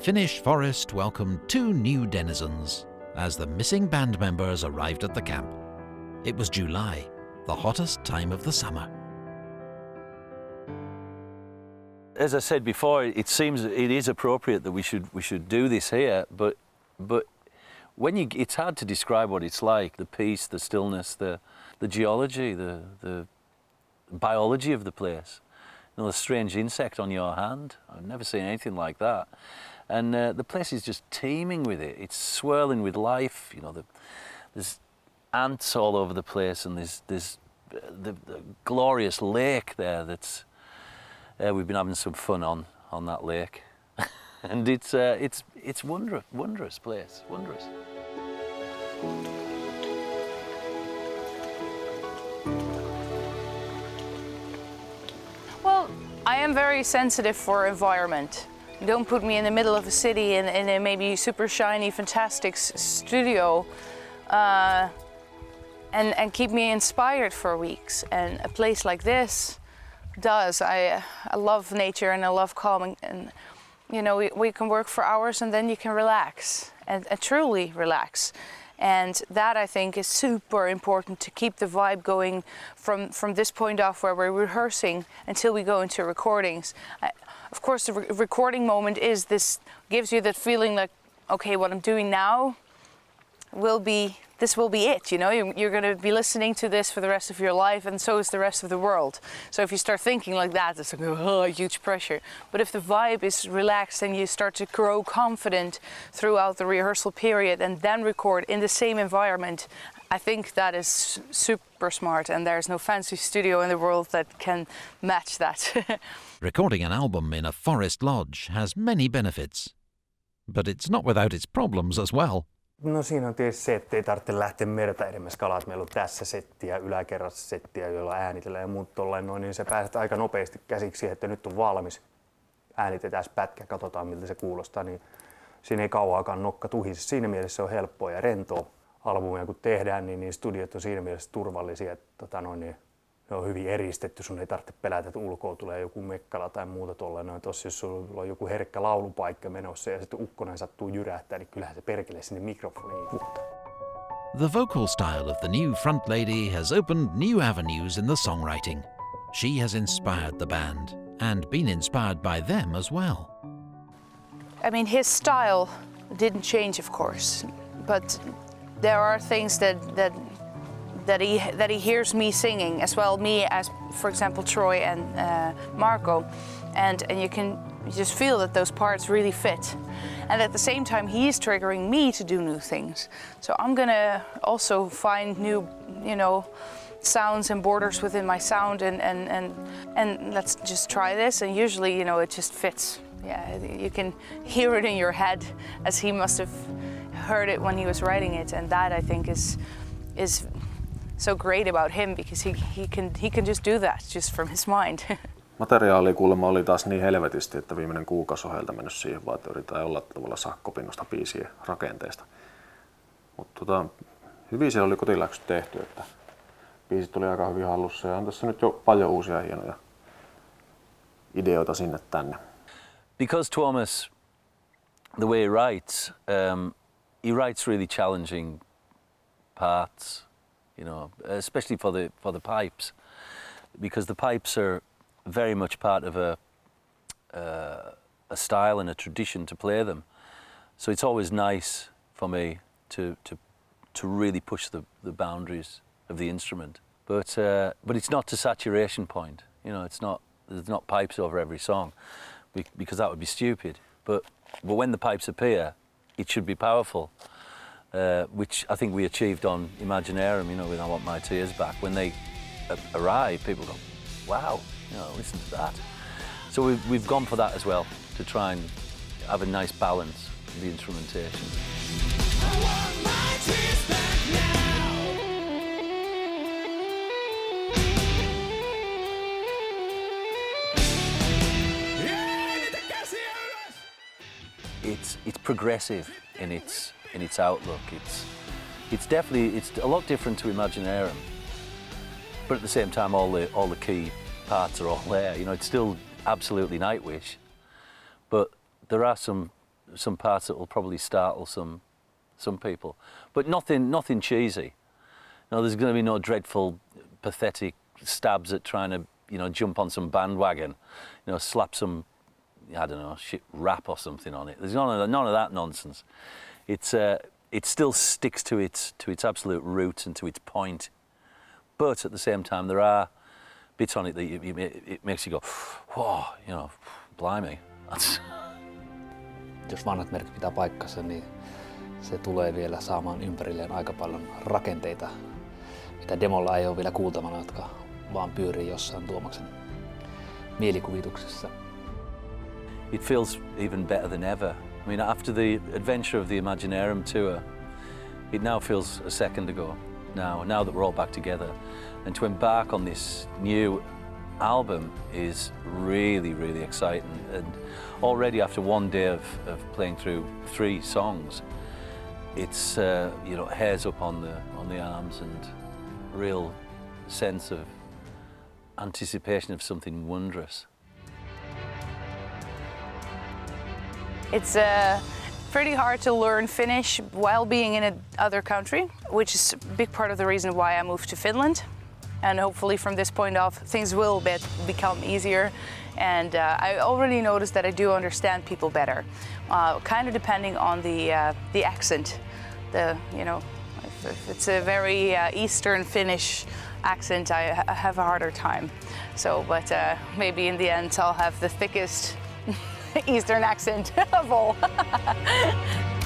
Finnish forest welcomed two new denizens as the missing band members arrived at the camp. It was July, the hottest time of the summer. As I said before, it seems it is appropriate that we should we should do this here, but but when you it's hard to describe what it's like the peace, the stillness, the the geology, the the biology of the place. You know, the strange insect on your hand. I've never seen anything like that. And uh, the place is just teeming with it. It's swirling with life. You know, the, there's ants all over the place, and there's there's uh, the, the glorious lake there. That's uh, we've been having some fun on on that lake, and it's uh, it's it's wondrous, wondrous place, wondrous. Well, I am very sensitive for environment. Don't put me in the middle of a city in, in a maybe super shiny, fantastic studio uh, and, and keep me inspired for weeks. And a place like this does. I, I love nature and I love calm. And, and you know, we, we can work for hours and then you can relax and, and truly relax. And that I think is super important to keep the vibe going from, from this point off where we're rehearsing until we go into recordings. I, of course, the re- recording moment is this gives you that feeling like, okay, what I'm doing now will be this will be it you know? You're, going to be listening to this for the rest of your life and so is the rest of the world. So if you start thinking like that it's like oh, huge pressure. But if the vibe is relaxed and you start to grow confident throughout the rehearsal period and then record in the same environment i think that is super smart and there's no fancy studio in the world that can match that. Recording an album in a forest lodge has many benefits, but it's not without its problems as well. No siinä on tietysti se, että ei tarvitse lähteä merta edemmäs kalaa, että meillä on tässä settiä, yläkerrassa settiä, joilla äänitellään ja muut tolleen noin, niin se pääset aika nopeasti käsiksi että nyt on valmis. Äänitetään pätkä, katsotaan miltä se kuulostaa, niin siinä ei kauaakaan nokka tuhisi. Siinä mielessä se on helppoa ja rentoa albumia kun tehdään, niin, niin studiot on siinä mielessä turvallisia, että tota noin, niin ne on hyvin eristetty, sun ei tarvitse pelätä, että ulkoa tulee joku mekkala tai muuta tuolla. Noin tossa, jos sulla on joku herkkä laulupaikka menossa ja sitten ukkonen sattuu jyrähtää, niin kyllähän se perkele sinne mikrofoniin puhutaan. The vocal style of the new front lady has opened new avenues in the songwriting. She has inspired the band and been inspired by them as well. I mean, his style didn't change, of course, but there are things that that that he that he hears me singing as well. Me as, for example, Troy and uh, Marco, and and you can just feel that those parts really fit, and at the same time he's triggering me to do new things. So I'm gonna also find new, you know. sounds and borders within my sound and, and, and, and let's just try this and usually you know it just fits yeah you can hear it in your head as he must have heard it when he was writing it and that i think is is so great about him because he, he can he can just do that just from his mind Materiaali kuulemma oli taas niin helvetisti, että viimeinen kuukausi on heiltä mennyt siihen vaan, että yritetään jollain tavalla sakkopinnosta biisien rakenteesta. Mutta tota, hyvin siellä oli kotiläksyt tehty, että biisit oli aika hyvin hallussa ja on tässä nyt jo paljon uusia hienoja ideoita sinne tänne. Because Thomas, the way he writes, um, he writes really challenging parts, you know, especially for the for the pipes, because the pipes are very much part of a uh, a style and a tradition to play them. So it's always nice for me to to to really push the, the boundaries of the instrument. But uh, but it's not to saturation point. You know, it's not there's not pipes over every song, because that would be stupid. But but when the pipes appear, it should be powerful, uh, which I think we achieved on Imaginarium. You know, with I Want My Tears Back. When they a- arrive, people go, "Wow, you know, listen to that." So we've we've gone for that as well to try and have a nice balance in the instrumentation. it's it's progressive in its in its outlook. It's it's definitely it's a lot different to Imaginarium, but at the same time, all the all the key parts are all there. You know, it's still absolutely Nightwish, but there are some some parts that will probably startle some some people, but nothing nothing cheesy. No, there's going to be no dreadful, pathetic stabs at trying to you know jump on some bandwagon, you know, slap some I don't know shit rap or something on it. There's none of none of that nonsense. It's uh, it still sticks to its to its absolute root and to its point, but at the same time there are bits on it that you, you, it makes you go, whoa, you know, blimey. That's... Jos vanhat merkit pitää paikkansa, niin se tulee vielä saamaan ympärilleen aika paljon rakenteita, mitä demolla ei ole vielä kuultavana, jotka vaan pyörii jossain Tuomaksen mielikuvituksessa. It feels even better than ever. I mean, after the adventure of the Imaginarium tour, it now feels a second ago. Now, now that we're all back together, and to embark on this new album is really, really exciting. And already after one day of, of playing through three songs, it's uh, you know hairs up on the on the arms and real sense of anticipation of something wondrous. It's uh, pretty hard to learn Finnish while being in another country, which is a big part of the reason why I moved to Finland. And hopefully from this point off, things will be, become easier. And uh, I already noticed that I do understand people better, uh, kind of depending on the, uh, the accent. The, you know, if, if it's a very uh, Eastern Finnish accent, I, I, have a harder time. So, but uh, maybe in the end, I'll have the thickest Eastern accent.